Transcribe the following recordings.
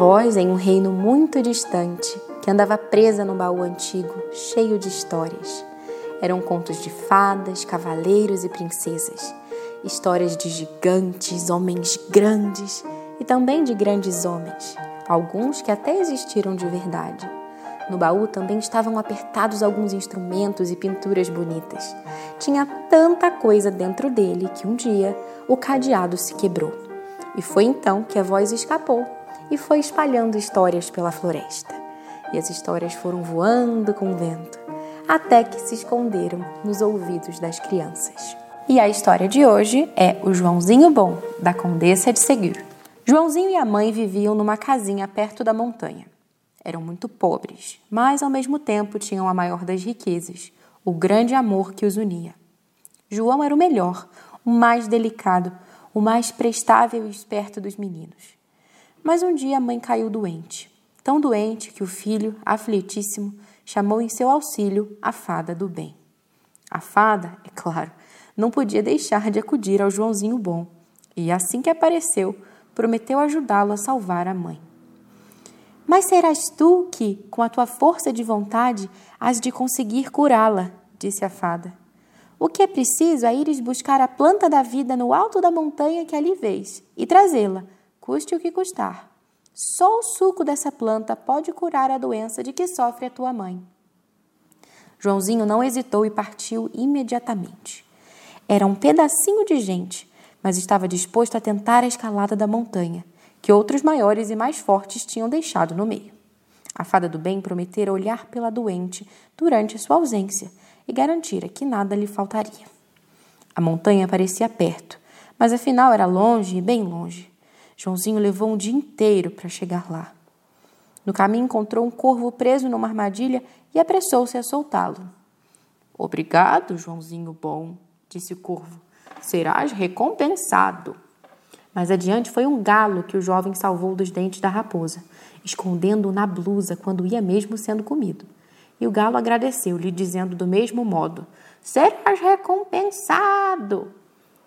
voz em um reino muito distante que andava presa num baú antigo cheio de histórias. Eram contos de fadas, cavaleiros e princesas, histórias de gigantes, homens grandes e também de grandes homens, alguns que até existiram de verdade. No baú também estavam apertados alguns instrumentos e pinturas bonitas. Tinha tanta coisa dentro dele que um dia o cadeado se quebrou. E foi então que a voz escapou e foi espalhando histórias pela floresta. E as histórias foram voando com o vento, até que se esconderam nos ouvidos das crianças. E a história de hoje é O Joãozinho Bom, da Condessa de Seguir. Joãozinho e a mãe viviam numa casinha perto da montanha. Eram muito pobres, mas ao mesmo tempo tinham a maior das riquezas, o grande amor que os unia. João era o melhor, o mais delicado, o mais prestável e esperto dos meninos. Mas um dia a mãe caiu doente, tão doente que o filho, aflitíssimo, chamou em seu auxílio a fada do bem. A fada, é claro, não podia deixar de acudir ao Joãozinho bom, e assim que apareceu, prometeu ajudá-lo a salvar a mãe. Mas serás tu que, com a tua força de vontade, has de conseguir curá-la, disse a fada. O que é preciso é ires buscar a planta da vida no alto da montanha que ali vês e trazê-la, custe o que custar. Só o suco dessa planta pode curar a doença de que sofre a tua mãe. Joãozinho não hesitou e partiu imediatamente. Era um pedacinho de gente, mas estava disposto a tentar a escalada da montanha, que outros maiores e mais fortes tinham deixado no meio. A fada do bem prometera olhar pela doente durante sua ausência e garantira que nada lhe faltaria. A montanha parecia perto, mas afinal era longe e bem longe. Joãozinho levou um dia inteiro para chegar lá. No caminho encontrou um corvo preso numa armadilha e apressou-se a soltá-lo. Obrigado, Joãozinho bom, disse o corvo. Serás recompensado. Mais adiante foi um galo que o jovem salvou dos dentes da raposa, escondendo-o na blusa quando ia mesmo sendo comido. E o galo agradeceu-lhe, dizendo do mesmo modo: Serás recompensado.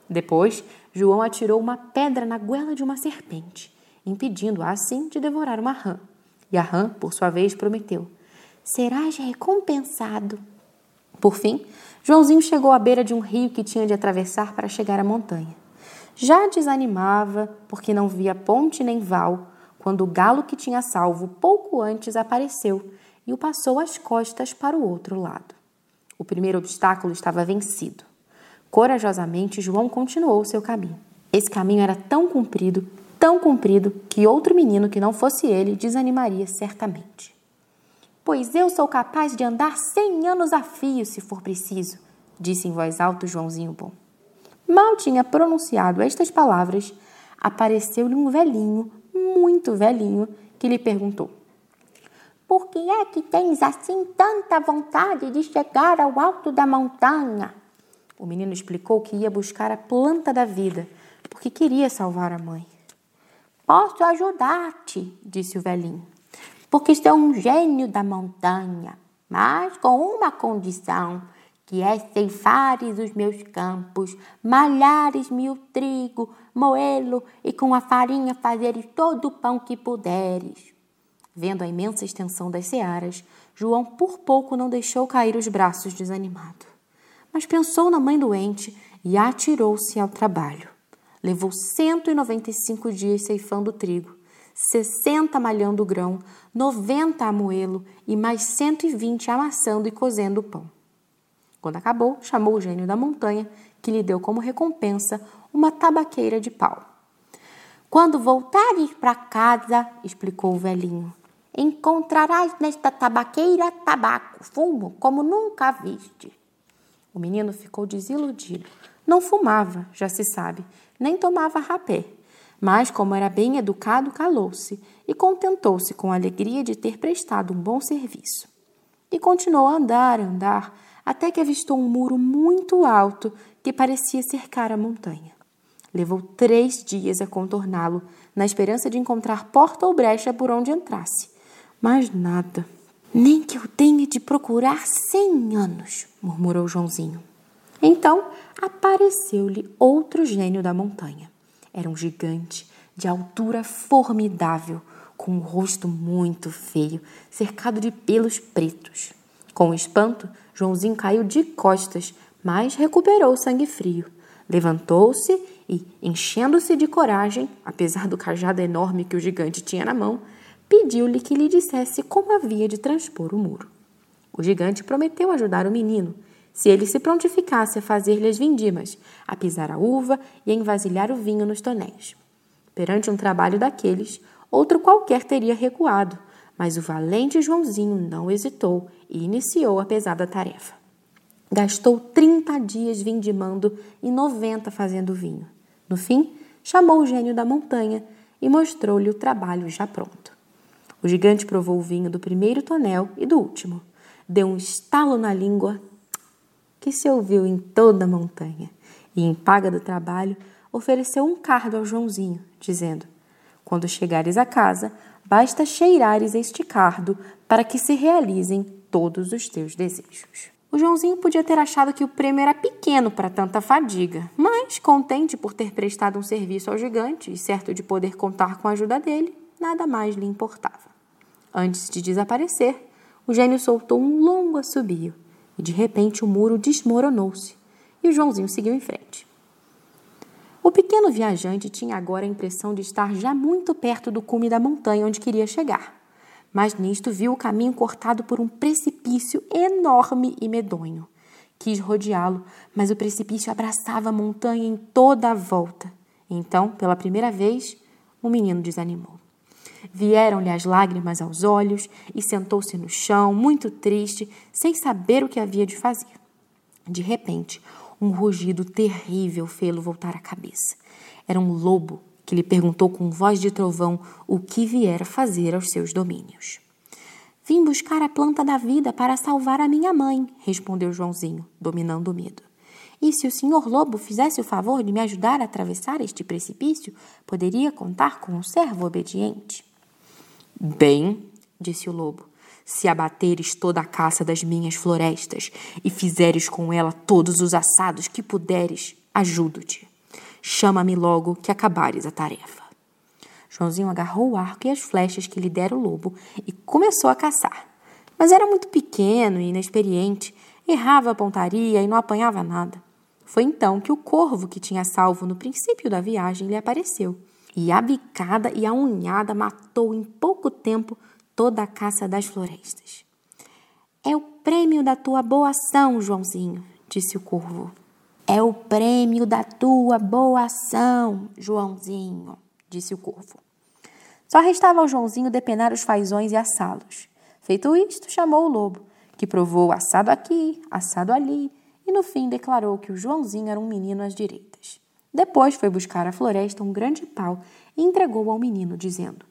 Depois, João atirou uma pedra na goela de uma serpente, impedindo-a assim de devorar uma rã. E a rã, por sua vez, prometeu: Serás recompensado. Por fim, Joãozinho chegou à beira de um rio que tinha de atravessar para chegar à montanha. Já desanimava, porque não via ponte nem val, quando o galo que tinha salvo pouco antes apareceu e o passou às costas para o outro lado. O primeiro obstáculo estava vencido. Corajosamente, João continuou seu caminho. Esse caminho era tão comprido, tão comprido, que outro menino que não fosse ele desanimaria certamente. Pois eu sou capaz de andar cem anos a fio, se for preciso, disse em voz alta Joãozinho Bom. Mal tinha pronunciado estas palavras, apareceu-lhe um velhinho, muito velhinho, que lhe perguntou: Por que é que tens assim tanta vontade de chegar ao alto da montanha? O menino explicou que ia buscar a planta da vida, porque queria salvar a mãe. Posso ajudar-te, disse o velhinho, porque sou um gênio da montanha, mas com uma condição que é ceifares os meus campos, malhares-me o trigo, moê-lo e com a farinha fazeres todo o pão que puderes. Vendo a imensa extensão das searas, João por pouco não deixou cair os braços desanimado. Mas pensou na mãe doente e atirou-se ao trabalho. Levou 195 dias ceifando trigo, 60 malhando grão, 90 a e mais 120 amassando e cozendo o pão. Quando acabou, chamou o gênio da montanha, que lhe deu como recompensa uma tabaqueira de pau. Quando voltares para casa, explicou o velhinho, encontrarás nesta tabaqueira tabaco, fumo, como nunca viste. O menino ficou desiludido. Não fumava, já se sabe, nem tomava rapé. Mas, como era bem educado, calou-se e contentou-se com a alegria de ter prestado um bom serviço. E continuou a andar, andar, até que avistou um muro muito alto que parecia cercar a montanha. Levou três dias a contorná-lo, na esperança de encontrar porta ou brecha por onde entrasse. Mas nada. Nem que eu tenha de procurar cem anos, murmurou Joãozinho. Então apareceu-lhe outro gênio da montanha. Era um gigante de altura formidável, com o rosto muito feio, cercado de pelos pretos. Com espanto, Joãozinho caiu de costas, mas recuperou o sangue frio. Levantou-se e, enchendo-se de coragem, apesar do cajado enorme que o gigante tinha na mão, pediu-lhe que lhe dissesse como havia de transpor o muro. O gigante prometeu ajudar o menino, se ele se prontificasse a fazer-lhe as vindimas, a pisar a uva e a envasilhar o vinho nos tonéis. Perante um trabalho daqueles, outro qualquer teria recuado, mas o valente Joãozinho não hesitou e iniciou a pesada tarefa. Gastou 30 dias vindimando e 90 fazendo vinho. No fim, chamou o gênio da montanha e mostrou-lhe o trabalho já pronto. O gigante provou o vinho do primeiro tonel e do último. Deu um estalo na língua que se ouviu em toda a montanha e, em paga do trabalho, ofereceu um cardo ao Joãozinho, dizendo: Quando chegares a casa, basta cheirares este cardo para que se realizem todos os teus desejos. O Joãozinho podia ter achado que o prêmio era pequeno para tanta fadiga, mas, contente por ter prestado um serviço ao gigante e certo de poder contar com a ajuda dele, nada mais lhe importava. Antes de desaparecer, o gênio soltou um longo assobio e, de repente, o muro desmoronou-se e o Joãozinho seguiu em frente. O pequeno viajante tinha agora a impressão de estar já muito perto do cume da montanha onde queria chegar mas nisto viu o caminho cortado por um precipício enorme e medonho. Quis rodeá-lo, mas o precipício abraçava a montanha em toda a volta. Então, pela primeira vez, o menino desanimou. Vieram-lhe as lágrimas aos olhos e sentou-se no chão, muito triste, sem saber o que havia de fazer. De repente, um rugido terrível fê-lo voltar a cabeça. Era um lobo que lhe perguntou com voz de trovão o que viera fazer aos seus domínios. Vim buscar a planta da vida para salvar a minha mãe, respondeu Joãozinho, dominando o medo. E se o senhor lobo fizesse o favor de me ajudar a atravessar este precipício, poderia contar com um servo obediente. Bem, disse o lobo, se abateres toda a caça das minhas florestas e fizeres com ela todos os assados que puderes, ajudo-te. Chama-me logo que acabares a tarefa. Joãozinho agarrou o arco e as flechas que lhe dera o lobo e começou a caçar. Mas era muito pequeno e inexperiente, errava a pontaria e não apanhava nada. Foi então que o corvo que tinha salvo no princípio da viagem lhe apareceu. E a bicada e a unhada matou em pouco tempo toda a caça das florestas. É o prêmio da tua boa ação, Joãozinho, disse o corvo. É o prêmio da tua boa ação, Joãozinho, disse o corvo. Só restava ao Joãozinho depenar os fazões e assá-los. Feito isto, chamou o lobo, que provou assado aqui, assado ali, e no fim declarou que o Joãozinho era um menino às direitas. Depois foi buscar à floresta um grande pau e entregou ao menino, dizendo: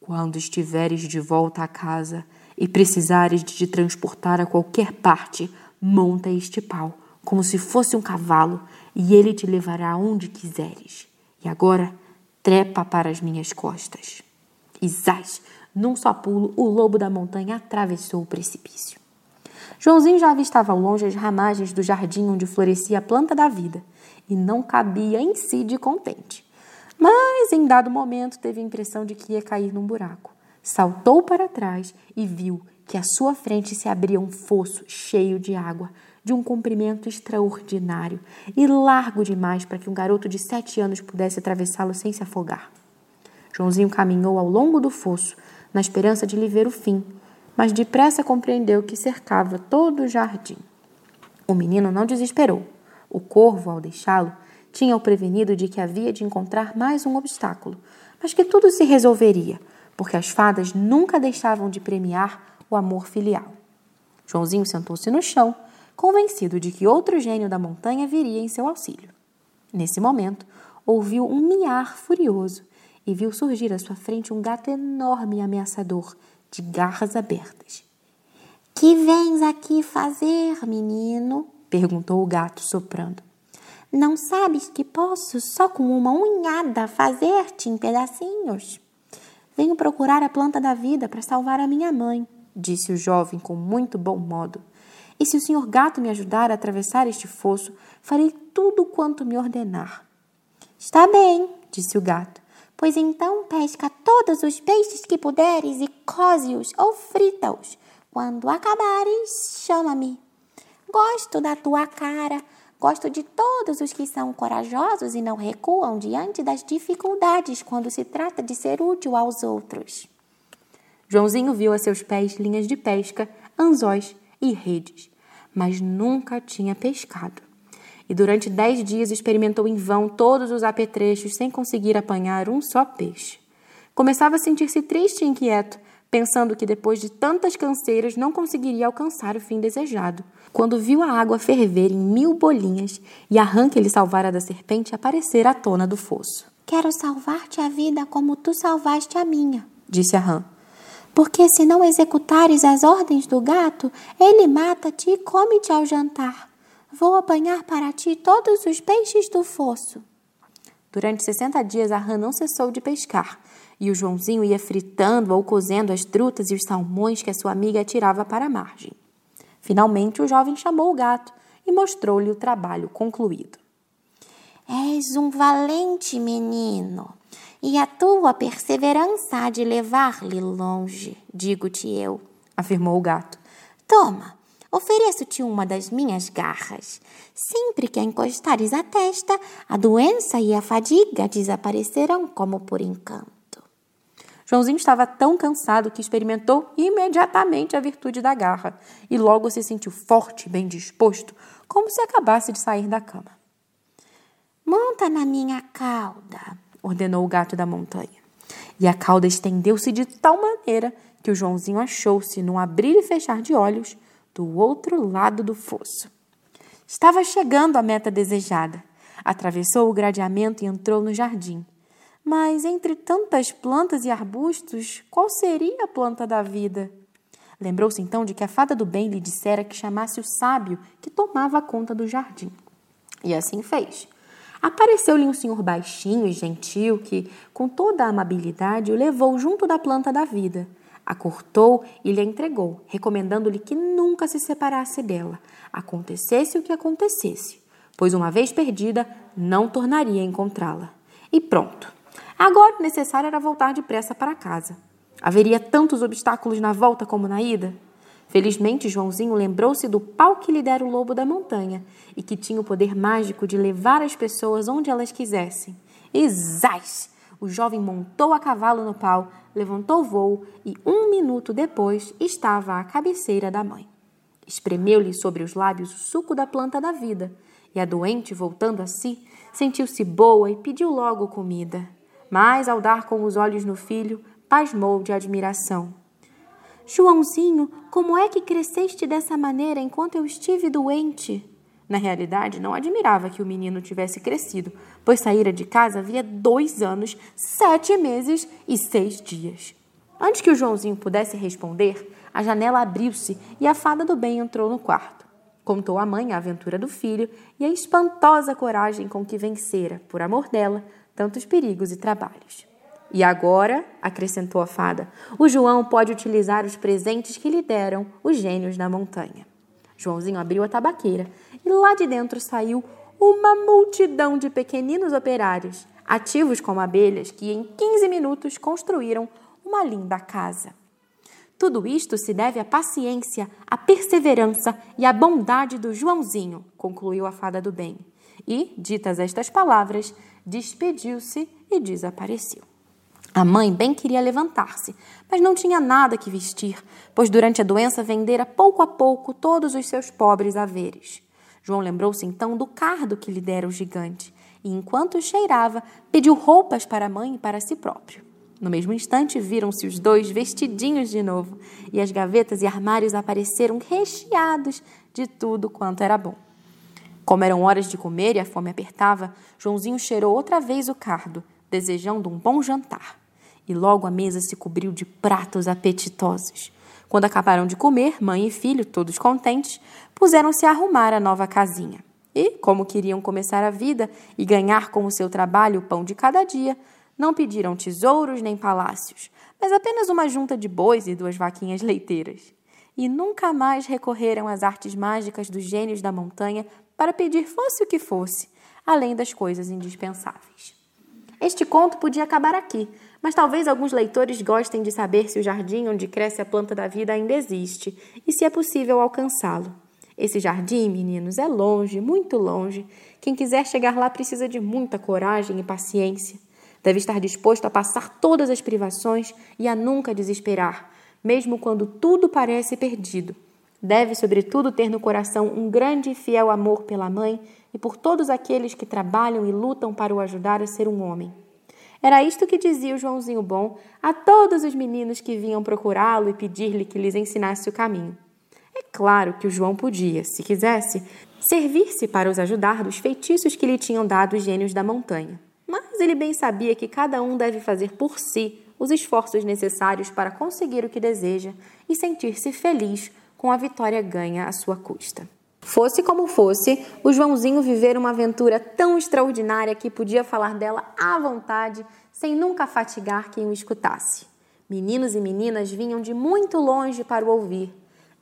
Quando estiveres de volta à casa e precisares de te transportar a qualquer parte, monta este pau como se fosse um cavalo, e ele te levará onde quiseres. E agora, trepa para as minhas costas. Zás, num só pulo, o lobo da montanha atravessou o precipício. Joãozinho já avistava ao longe as ramagens do jardim onde florescia a planta da vida, e não cabia em si de contente. Mas, em dado momento, teve a impressão de que ia cair num buraco. Saltou para trás e viu que à sua frente se abria um fosso cheio de água, de um comprimento extraordinário e largo demais para que um garoto de sete anos pudesse atravessá-lo sem se afogar. Joãozinho caminhou ao longo do fosso, na esperança de lhe ver o fim, mas depressa compreendeu que cercava todo o jardim. O menino não desesperou. O corvo, ao deixá-lo, tinha o prevenido de que havia de encontrar mais um obstáculo, mas que tudo se resolveria, porque as fadas nunca deixavam de premiar o amor filial. Joãozinho sentou-se no chão convencido de que outro gênio da montanha viria em seu auxílio. Nesse momento, ouviu um miar furioso e viu surgir à sua frente um gato enorme e ameaçador, de garras abertas. Que vens aqui fazer, menino? Perguntou o gato, soprando. Não sabes que posso, só com uma unhada, fazer-te em pedacinhos? Venho procurar a planta da vida para salvar a minha mãe, disse o jovem com muito bom modo. E se o senhor gato me ajudar a atravessar este fosso, farei tudo quanto me ordenar. Está bem, disse o gato, Pois então pesca todos os peixes que puderes e coze-os ou frita-os. Quando acabares, chama-me. Gosto da tua cara, gosto de todos os que são corajosos e não recuam diante das dificuldades quando se trata de ser útil aos outros. Joãozinho viu a seus pés linhas de pesca, anzóis e redes, mas nunca tinha pescado. E durante dez dias experimentou em vão todos os apetrechos sem conseguir apanhar um só peixe. Começava a sentir-se triste e inquieto, pensando que depois de tantas canseiras não conseguiria alcançar o fim desejado, quando viu a água ferver em mil bolinhas e a rã que ele salvara da serpente aparecer à tona do fosso. Quero salvar-te a vida como tu salvaste a minha, disse a rã. Porque se não executares as ordens do gato, ele mata-te e come-te ao jantar. Vou apanhar para ti todos os peixes do fosso. Durante sessenta dias a rã não cessou de pescar, e o Joãozinho ia fritando ou cozendo as trutas e os salmões que a sua amiga tirava para a margem. Finalmente, o jovem chamou o gato e mostrou-lhe o trabalho concluído. És um valente menino, e a tua perseverança há de levar-lhe longe, digo-te eu, afirmou o gato. Toma, ofereço-te uma das minhas garras. Sempre que a encostares a testa, a doença e a fadiga desaparecerão como por encanto. Joãozinho estava tão cansado que experimentou imediatamente a virtude da garra e logo se sentiu forte e bem disposto, como se acabasse de sair da cama. Monta na minha cauda, ordenou o gato da montanha. E a cauda estendeu-se de tal maneira que o Joãozinho achou-se num abrir e fechar de olhos do outro lado do fosso. Estava chegando à meta desejada. Atravessou o gradeamento e entrou no jardim. Mas entre tantas plantas e arbustos, qual seria a planta da vida? Lembrou-se então de que a fada do bem lhe dissera que chamasse o sábio que tomava conta do jardim. E assim fez. Apareceu-lhe um senhor baixinho e gentil que, com toda a amabilidade, o levou junto da planta da vida. A cortou e lhe entregou, recomendando-lhe que nunca se separasse dela, acontecesse o que acontecesse, pois uma vez perdida, não tornaria a encontrá-la. E pronto. Agora o necessário era voltar depressa para casa. Haveria tantos obstáculos na volta como na ida. Felizmente, Joãozinho lembrou-se do pau que lhe dera o lobo da montanha e que tinha o poder mágico de levar as pessoas onde elas quisessem. E zás! O jovem montou a cavalo no pau, levantou o voo e, um minuto depois, estava à cabeceira da mãe. Espremeu-lhe sobre os lábios o suco da planta da vida, e a doente, voltando a si, sentiu-se boa e pediu logo comida mas, ao dar com os olhos no filho, pasmou de admiração. Joãozinho, como é que cresceste dessa maneira enquanto eu estive doente? Na realidade, não admirava que o menino tivesse crescido, pois saíra de casa havia dois anos, sete meses e seis dias. Antes que o Joãozinho pudesse responder, a janela abriu-se e a fada do bem entrou no quarto. Contou à mãe a aventura do filho e a espantosa coragem com que vencera, por amor dela, tantos perigos e trabalhos. E agora, acrescentou a fada, o João pode utilizar os presentes que lhe deram os gênios da montanha. Joãozinho abriu a tabaqueira e lá de dentro saiu uma multidão de pequeninos operários, ativos como abelhas, que em 15 minutos construíram uma linda casa. Tudo isto se deve à paciência, à perseverança e à bondade do Joãozinho, concluiu a fada do bem. E, ditas estas palavras, despediu-se e desapareceu. A mãe bem queria levantar-se, mas não tinha nada que vestir, pois durante a doença vendera pouco a pouco todos os seus pobres haveres. João lembrou-se então do cardo que lhe dera o gigante, e enquanto cheirava, pediu roupas para a mãe e para si próprio. No mesmo instante, viram-se os dois vestidinhos de novo, e as gavetas e armários apareceram recheados de tudo quanto era bom. Como eram horas de comer e a fome apertava, Joãozinho cheirou outra vez o cardo, desejando um bom jantar. E logo a mesa se cobriu de pratos apetitosos. Quando acabaram de comer, mãe e filho, todos contentes, puseram-se a arrumar a nova casinha. E, como queriam começar a vida e ganhar com o seu trabalho o pão de cada dia, não pediram tesouros nem palácios, mas apenas uma junta de bois e duas vaquinhas leiteiras. E nunca mais recorreram às artes mágicas dos gênios da montanha para pedir fosse o que fosse, além das coisas indispensáveis. Este conto podia acabar aqui, mas talvez alguns leitores gostem de saber se o jardim onde cresce a planta da vida ainda existe e se é possível alcançá-lo. Esse jardim, meninos, é longe, muito longe. Quem quiser chegar lá precisa de muita coragem e paciência. Deve estar disposto a passar todas as privações e a nunca desesperar, mesmo quando tudo parece perdido. Deve, sobretudo, ter no coração um grande e fiel amor pela mãe e por todos aqueles que trabalham e lutam para o ajudar a ser um homem. Era isto que dizia o Joãozinho Bom a todos os meninos que vinham procurá-lo e pedir-lhe que lhes ensinasse o caminho. É claro que o João podia, se quisesse, servir-se para os ajudar dos feitiços que lhe tinham dado os gênios da montanha. Mas ele bem sabia que cada um deve fazer por si os esforços necessários para conseguir o que deseja e sentir-se feliz com a vitória ganha à sua custa. Fosse como fosse, o Joãozinho viver uma aventura tão extraordinária que podia falar dela à vontade, sem nunca fatigar quem o escutasse. Meninos e meninas vinham de muito longe para o ouvir,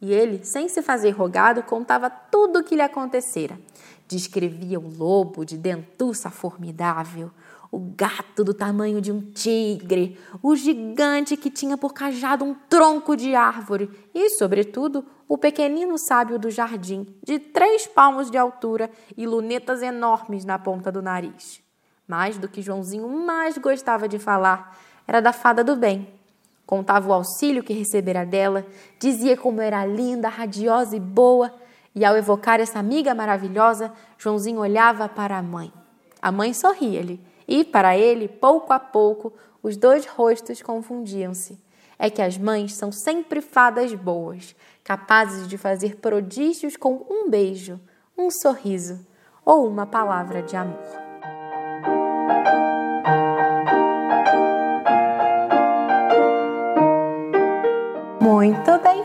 e ele, sem se fazer rogado, contava tudo o que lhe acontecera. Descrevia o lobo de dentuça formidável, o gato do tamanho de um tigre, o gigante que tinha por cajado um tronco de árvore e, sobretudo, o pequenino sábio do jardim, de três palmos de altura e lunetas enormes na ponta do nariz. Mais do que Joãozinho mais gostava de falar era da fada do bem. Contava o auxílio que recebera dela, dizia como era linda, radiosa e boa, e ao evocar essa amiga maravilhosa, Joãozinho olhava para a mãe. A mãe sorria-lhe e, para ele, pouco a pouco, os dois rostos confundiam-se. É que as mães são sempre fadas boas, capazes de fazer prodígios com um beijo, um sorriso ou uma palavra de amor. Muito bem,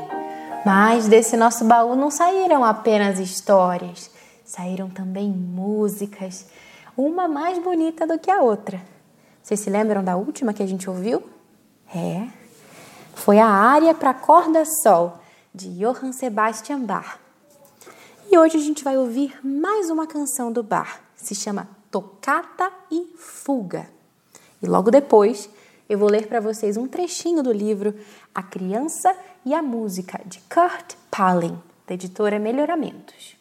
mas desse nosso baú não saíram apenas histórias, saíram também músicas uma mais bonita do que a outra. Vocês se lembram da última que a gente ouviu? É. Foi a área para corda sol de Johann Sebastian Bach. E hoje a gente vai ouvir mais uma canção do Bach. Se chama Tocata e Fuga. E logo depois eu vou ler para vocês um trechinho do livro A Criança e a Música de Kurt Palin, da editora Melhoramentos.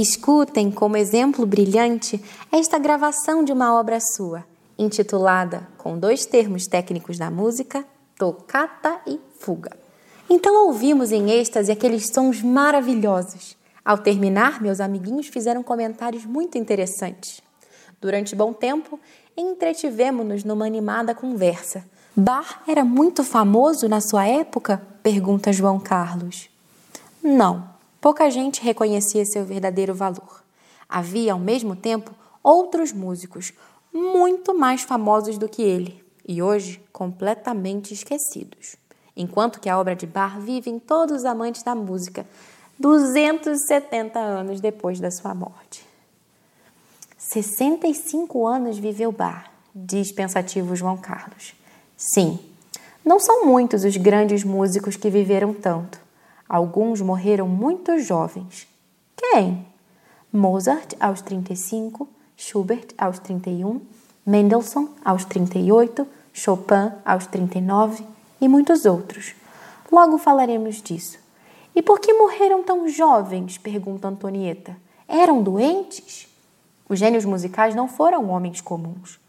Escutem como exemplo brilhante esta gravação de uma obra sua, intitulada, com dois termos técnicos da música, Tocata e Fuga. Então ouvimos em êxtase aqueles sons maravilhosos. Ao terminar, meus amiguinhos fizeram comentários muito interessantes. Durante bom tempo, entretivemos-nos numa animada conversa. Bar era muito famoso na sua época? pergunta João Carlos. Não, pouca gente reconhecia seu verdadeiro valor. Havia, ao mesmo tempo, outros músicos muito mais famosos do que ele e hoje completamente esquecidos. Enquanto que a obra de Bach vive em todos os amantes da música, 270 anos depois da sua morte. 65 anos viveu Bach, diz pensativo João Carlos. Sim, não são muitos os grandes músicos que viveram tanto. Alguns morreram muito jovens. Quem? Mozart aos 35, Schubert aos 31, Mendelssohn aos 38, Chopin aos 39 e muitos outros. Logo falaremos disso. E por que morreram tão jovens? pergunta Antonieta. Eram doentes? Os gênios musicais não foram homens comuns.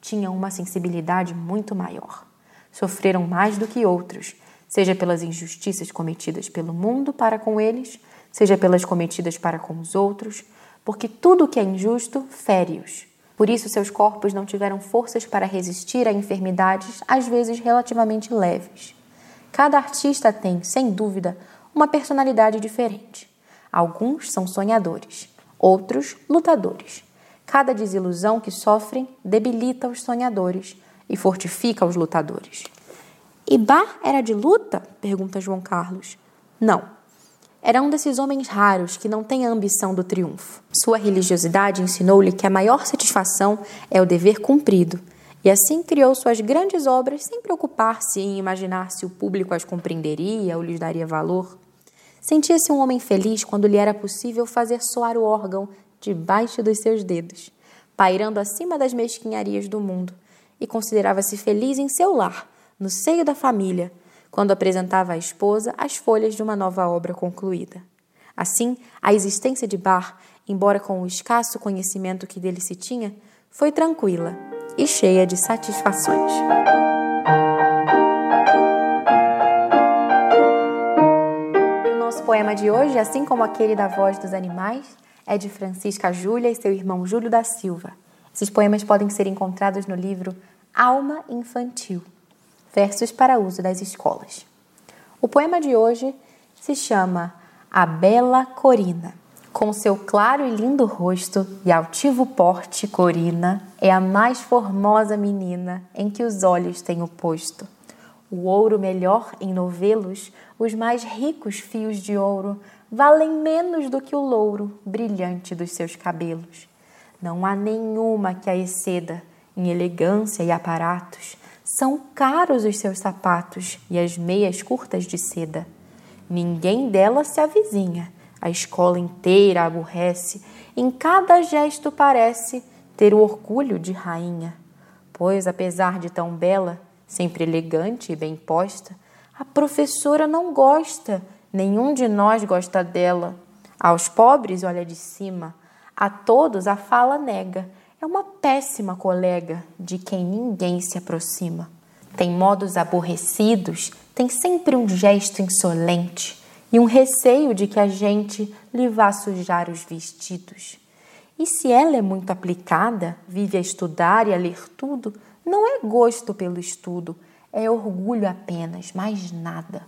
Tinham uma sensibilidade muito maior. Sofreram mais do que outros seja pelas injustiças cometidas pelo mundo para com eles, seja pelas cometidas para com os outros, porque tudo que é injusto fere-os. Por isso, seus corpos não tiveram forças para resistir a enfermidades, às vezes relativamente leves. Cada artista tem, sem dúvida, uma personalidade diferente. Alguns são sonhadores, outros lutadores. Cada desilusão que sofrem debilita os sonhadores e fortifica os lutadores. E Bar era de luta? pergunta João Carlos. Não. Era um desses homens raros que não tem a ambição do triunfo. Sua religiosidade ensinou-lhe que a maior satisfação é o dever cumprido, e assim criou suas grandes obras sem preocupar-se em imaginar se o público as compreenderia ou lhes daria valor. Sentia-se um homem feliz quando lhe era possível fazer soar o órgão debaixo dos seus dedos, pairando acima das mesquinharias do mundo, e considerava-se feliz em seu lar no seio da família, quando apresentava à esposa as folhas de uma nova obra concluída. Assim, a existência de Bar, embora com o escasso conhecimento que dele se tinha, foi tranquila e cheia de satisfações. o nosso poema de hoje, assim como aquele da Voz dos Animais, é de Francisca Júlia e seu irmão Júlio da Silva. Esses poemas podem ser encontrados no livro Alma Infantil, versos para uso das escolas. O poema de hoje se chama A Bela Corina. Com seu claro e lindo rosto e altivo porte, Corina é a mais formosa menina em que os olhos tenho posto. O ouro melhor em novelos, os mais ricos fios de ouro, valem menos do que o louro brilhante dos seus cabelos. Não há nenhuma que a exceda em elegância e aparatos, são caros os seus sapatos e as meias curtas de seda. Ninguém dela se avizinha, a escola inteira aborrece, em cada gesto parece ter o orgulho de rainha. Pois, apesar de tão bela, sempre elegante e bem posta, a professora não gosta, nenhum de nós gosta dela. Aos pobres olha de cima, a todos a fala nega é uma péssima colega de quem ninguém se aproxima. Tem modos aborrecidos, tem sempre um gesto insolente e um receio de que a gente lhe vá sujar os vestidos. E se ela é muito aplicada, vive a estudar e a ler tudo, não é gosto pelo estudo, é orgulho apenas, mais nada.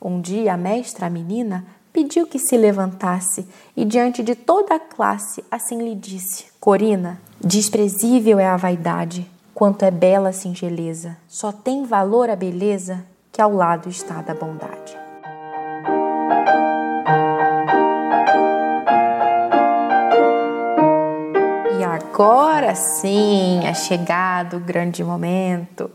Um dia a mestra, a menina, pediu que se levantasse e, diante de toda a classe, assim lhe disse: Corina, desprezível é a vaidade, quanto é bela a singeleza. Só tem valor a beleza que ao lado está da bondade. E agora sim é chegado o grande momento.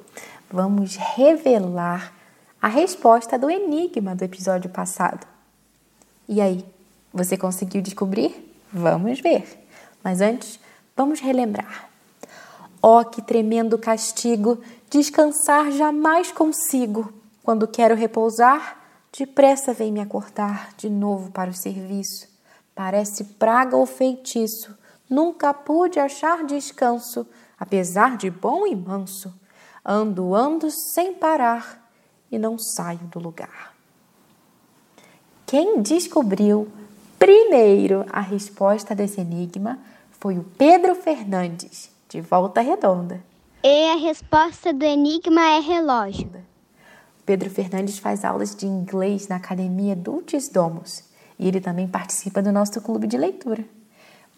Vamos revelar a resposta do enigma do episódio passado. E aí, você conseguiu descobrir? Vamos ver. Mas antes, vamos relembrar. Oh, que tremendo castigo! Descansar jamais consigo. Quando quero repousar, depressa vem me acordar de novo para o serviço. Parece praga ou feitiço. Nunca pude achar descanso, apesar de bom e manso. Ando, ando sem parar e não saio do lugar. Quem descobriu primeiro a resposta desse enigma foi o Pedro Fernandes, de Volta Redonda. E a resposta do enigma é relógio. Pedro Fernandes faz aulas de inglês na Academia Dulcis Domus e ele também participa do nosso clube de leitura.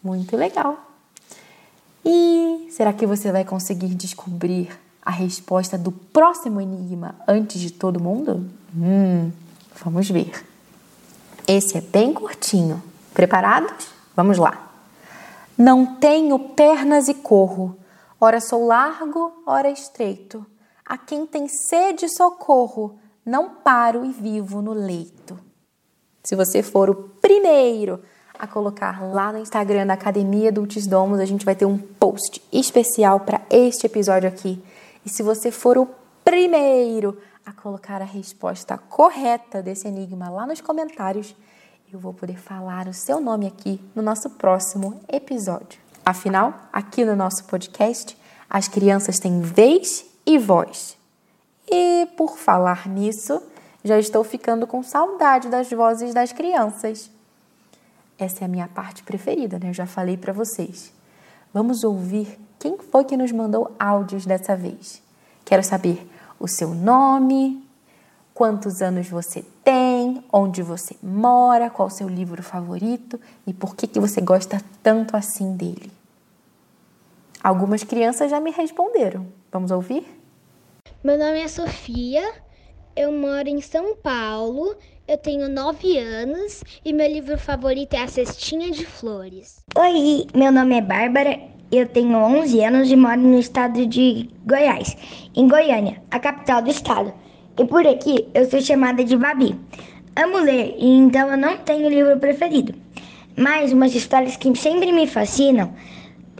Muito legal! E será que você vai conseguir descobrir a resposta do próximo enigma antes de todo mundo? Hum, vamos ver. Esse é bem curtinho. Preparados? Vamos lá. Não tenho pernas e corro, ora sou largo, ora estreito. A quem tem sede socorro, não paro e vivo no leito. Se você for o primeiro a colocar lá no Instagram da Academia Dulcis Domos, a gente vai ter um post especial para este episódio aqui. E se você for o primeiro a colocar a resposta correta desse enigma lá nos comentários, eu vou poder falar o seu nome aqui no nosso próximo episódio. Afinal, aqui no nosso podcast, as crianças têm vez e voz. E por falar nisso, já estou ficando com saudade das vozes das crianças. Essa é a minha parte preferida, né? Eu já falei para vocês. Vamos ouvir quem foi que nos mandou áudios dessa vez. Quero saber o seu nome, quantos anos você tem, onde você mora, qual o seu livro favorito e por que, que você gosta tanto assim dele. Algumas crianças já me responderam. Vamos ouvir? Meu nome é Sofia, eu moro em São Paulo eu tenho 9 anos e meu livro favorito é A Cestinha de Flores. Oi, meu nome é Bárbara, eu tenho 11 anos e moro no estado de Goiás, em Goiânia, a capital do estado. E por aqui eu sou chamada de Babi. Amo ler então eu não tenho livro preferido. Mas umas histórias que sempre me fascinam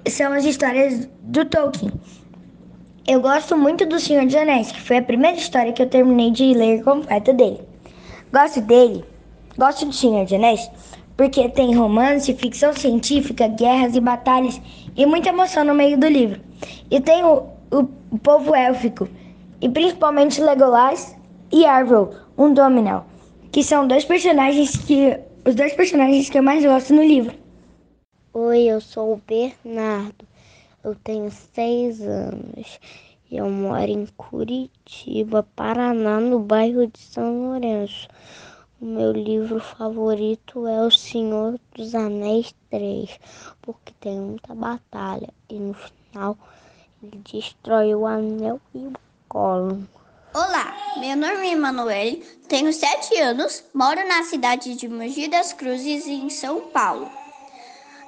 são as histórias do Tolkien. Eu gosto muito do Senhor dos Anéis, que foi a primeira história que eu terminei de ler completa dele. Gosto dele, gosto de Senhor de Anéis, porque tem romance, ficção científica, guerras e batalhas e muita emoção no meio do livro. E tem o, o, povo élfico, e principalmente Legolas e Arvel, um Dominal, que são dois personagens que os dois personagens que eu mais gosto no livro. Oi, eu sou o Bernardo. Eu tenho seis anos eu moro em Curitiba, Paraná, no bairro de São Lourenço. O meu livro favorito é O Senhor dos Anéis 3, porque tem muita batalha e no final ele destrói o anel e o colo. Olá, meu nome é Emanuele, tenho 7 anos, moro na cidade de Mogi das Cruzes, em São Paulo.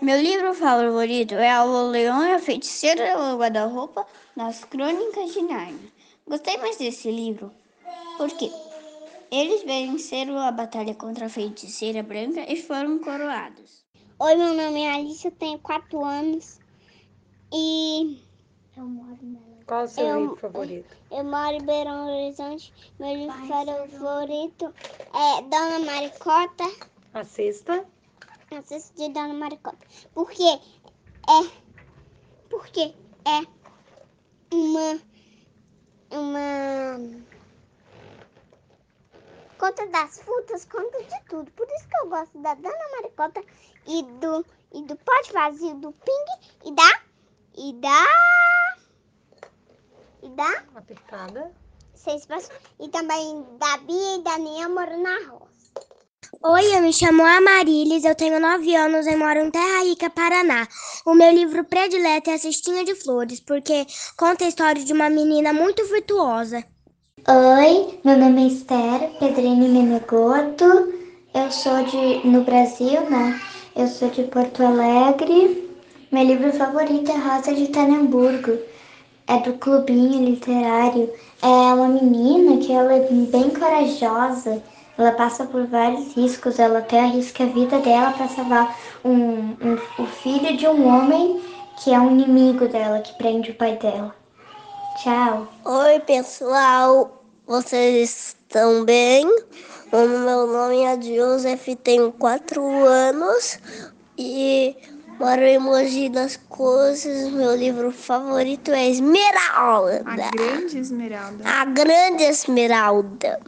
Meu livro favorito é O Leão e a Feiticeira o Guarda-Roupa nas Crônicas de Nárnia. Gostei mais desse livro porque eles venceram a batalha contra a Feiticeira Branca e foram coroados. Oi, meu nome é Alice, eu tenho 4 anos e eu moro em Belo Qual o seu eu, livro favorito? Eu, eu moro em Beirão Horizonte. Meu livro favorito é Dona Maricota. A sexta? Assisto de Dona Maricota. Porque é. Porque é uma. Uma. Conta das frutas, conta de tudo. Por isso que eu gosto da Dona Maricota e do. E do pote vazio do Ping e da. E da. E da. Apertada. Seis E também da Bia e da Nia morando na roça. Oi, eu me chamo Amarilis, eu tenho 9 anos e moro em Terra Rica, Paraná. O meu livro predileto é A Cestinha de Flores, porque conta a história de uma menina muito virtuosa. Oi, meu nome é Esther Pedrini Menegoto, eu sou de no Brasil, né? Eu sou de Porto Alegre. Meu livro favorito é Rosa de Tanamburgo. É do clubinho literário. É uma menina que ela é bem corajosa ela passa por vários riscos, ela até arrisca a vida dela para salvar um, um, o filho de um homem que é um inimigo dela, que prende o pai dela. Tchau. Oi, pessoal. Vocês estão bem? O meu nome é Joseph, tenho quatro anos e moro em Mogi das Cruzes. Meu livro favorito é Esmeralda. A Grande Esmeralda. A Grande Esmeralda.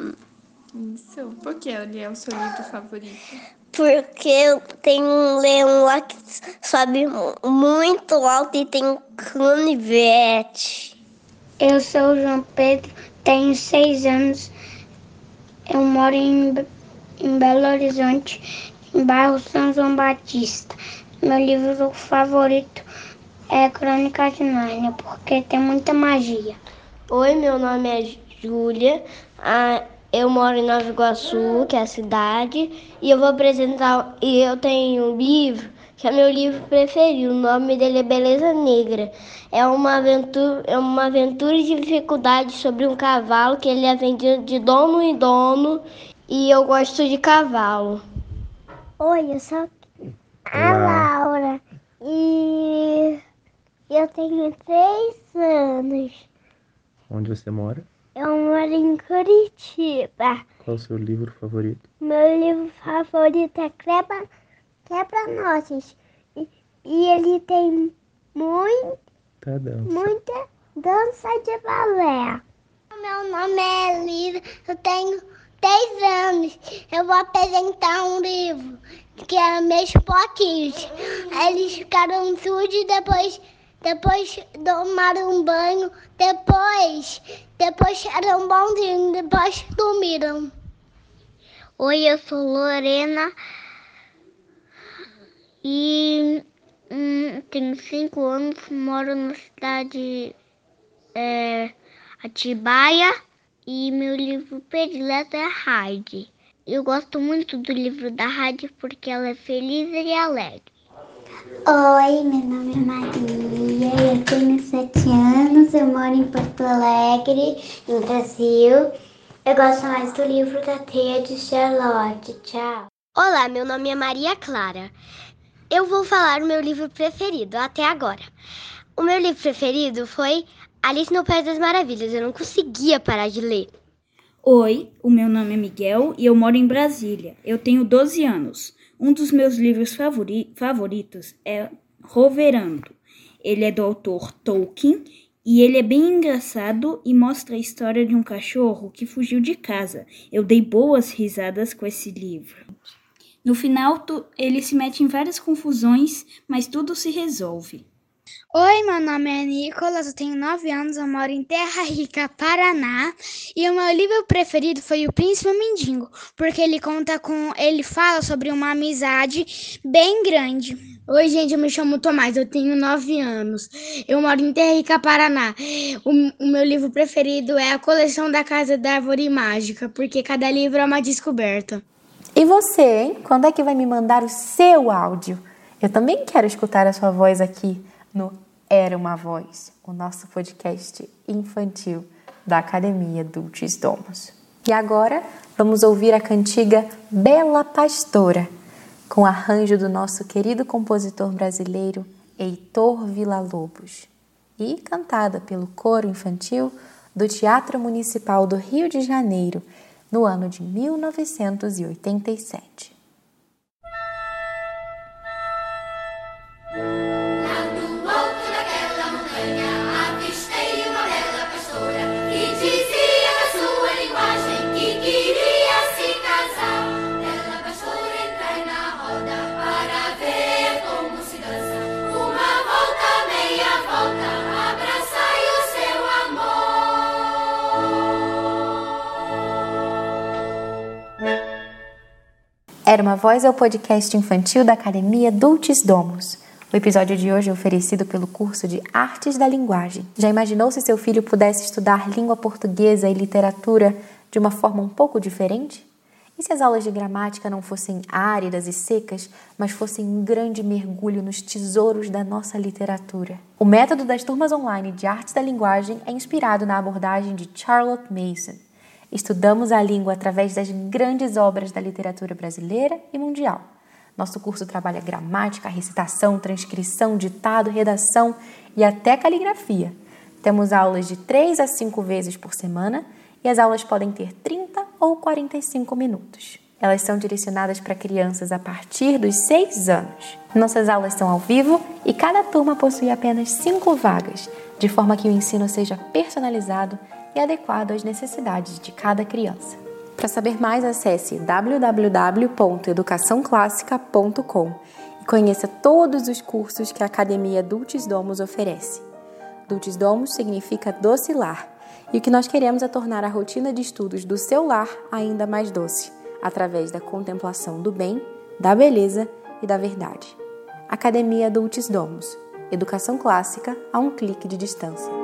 Isso. Por que ele é o seu livro favorito? Porque tem um leão lá que sobe muito alto e tem um canivete. Eu sou o João Pedro, tenho seis anos. Eu moro em, em Belo Horizonte, em bairro São João Batista. Meu livro favorito é Crônica de Nárnia, porque tem muita magia. Oi, meu nome é Júlia. Ah, eu moro em Nova Iguaçu, que é a cidade, e eu vou apresentar. E eu tenho um livro que é meu livro preferido. O nome dele é Beleza Negra. É uma aventura, é uma aventura de dificuldade sobre um cavalo que ele é vendido de dono em dono. E eu gosto de cavalo. Oi, eu sou a Laura e eu tenho três anos. Onde você mora? Eu moro em Curitiba. Qual o seu livro favorito? Meu livro favorito é Quebra, Quebra Nossas. E, e ele tem muito, Tá dança. muita dança de balé. Meu nome é Elisa, eu tenho 10 anos. Eu vou apresentar um livro que é Meus Poquinhos. Eles ficaram sujos e depois, depois tomaram um banho. Depois, depois eram bonzinhos, depois dormiram. Oi, eu sou Lorena e hum, tenho cinco anos, moro na cidade é, Atibaia e meu livro predileto é Heidi. Eu gosto muito do livro da Heidi porque ela é feliz e alegre. Oi, meu nome é Maria, eu tenho sete anos, eu moro em Porto Alegre, no Brasil. Eu gosto mais do livro da Teia de Charlotte. Tchau. Olá, meu nome é Maria Clara. Eu vou falar o meu livro preferido até agora. O meu livro preferido foi Alice no País das Maravilhas. Eu não conseguia parar de ler. Oi, o meu nome é Miguel e eu moro em Brasília. Eu tenho 12 anos. Um dos meus livros favori favoritos é Roverando. Ele é do autor Tolkien e ele é bem engraçado e mostra a história de um cachorro que fugiu de casa. Eu dei boas risadas com esse livro. No final, tu, ele se mete em várias confusões, mas tudo se resolve. Oi, meu nome é Nicolas, eu tenho 9 anos, eu moro em Terra Rica, Paraná, e o meu livro preferido foi O Príncipe Mendigo, porque ele conta com, ele fala sobre uma amizade bem grande. Oi, gente, eu me chamo Tomás, eu tenho 9 anos. Eu moro em Terra Rica, Paraná. O, o meu livro preferido é A Coleção da Casa da Árvore Mágica, porque cada livro é uma descoberta. E você, hein? Quando é que vai me mandar o seu áudio? Eu também quero escutar a sua voz aqui no Era uma Voz, o nosso podcast infantil da Academia Dulcis Domos. E agora vamos ouvir a cantiga Bela Pastora, com arranjo do nosso querido compositor brasileiro Heitor Villa-Lobos e cantada pelo coro infantil do Teatro Municipal do Rio de Janeiro no ano de 1987. Era uma Voz é o podcast infantil da Academia Dulcis Domus. O episódio de hoje é oferecido pelo curso de Artes da Linguagem. Já imaginou se seu filho pudesse estudar língua portuguesa e literatura de uma forma um pouco diferente? E se as aulas de gramática não fossem áridas e secas, mas fossem um grande mergulho nos tesouros da nossa literatura? O método das turmas online de Artes da Linguagem é inspirado na abordagem de Charlotte Mason. Estudamos a língua através das grandes obras da literatura brasileira e mundial. Nosso curso trabalha gramática, recitação, transcrição, ditado, redação e até caligrafia. Temos aulas de 3 a 5 vezes por semana e as aulas podem ter 30 ou 45 minutos. Elas são direcionadas para crianças a partir dos 6 anos. Nossas aulas são ao vivo e cada turma possui apenas 5 vagas, de forma que o ensino seja personalizado adequado às necessidades de cada criança. Para saber mais, acesse www.educaçãoclássica.com e conheça todos os cursos que a Academia Dulcis Domus oferece. Dulcis Domus significa doce lar, e o que nós queremos é tornar a rotina de estudos do seu lar ainda mais doce através da contemplação do bem, da beleza e da verdade. Academia Dulcis Domus Educação clássica a um clique de distância.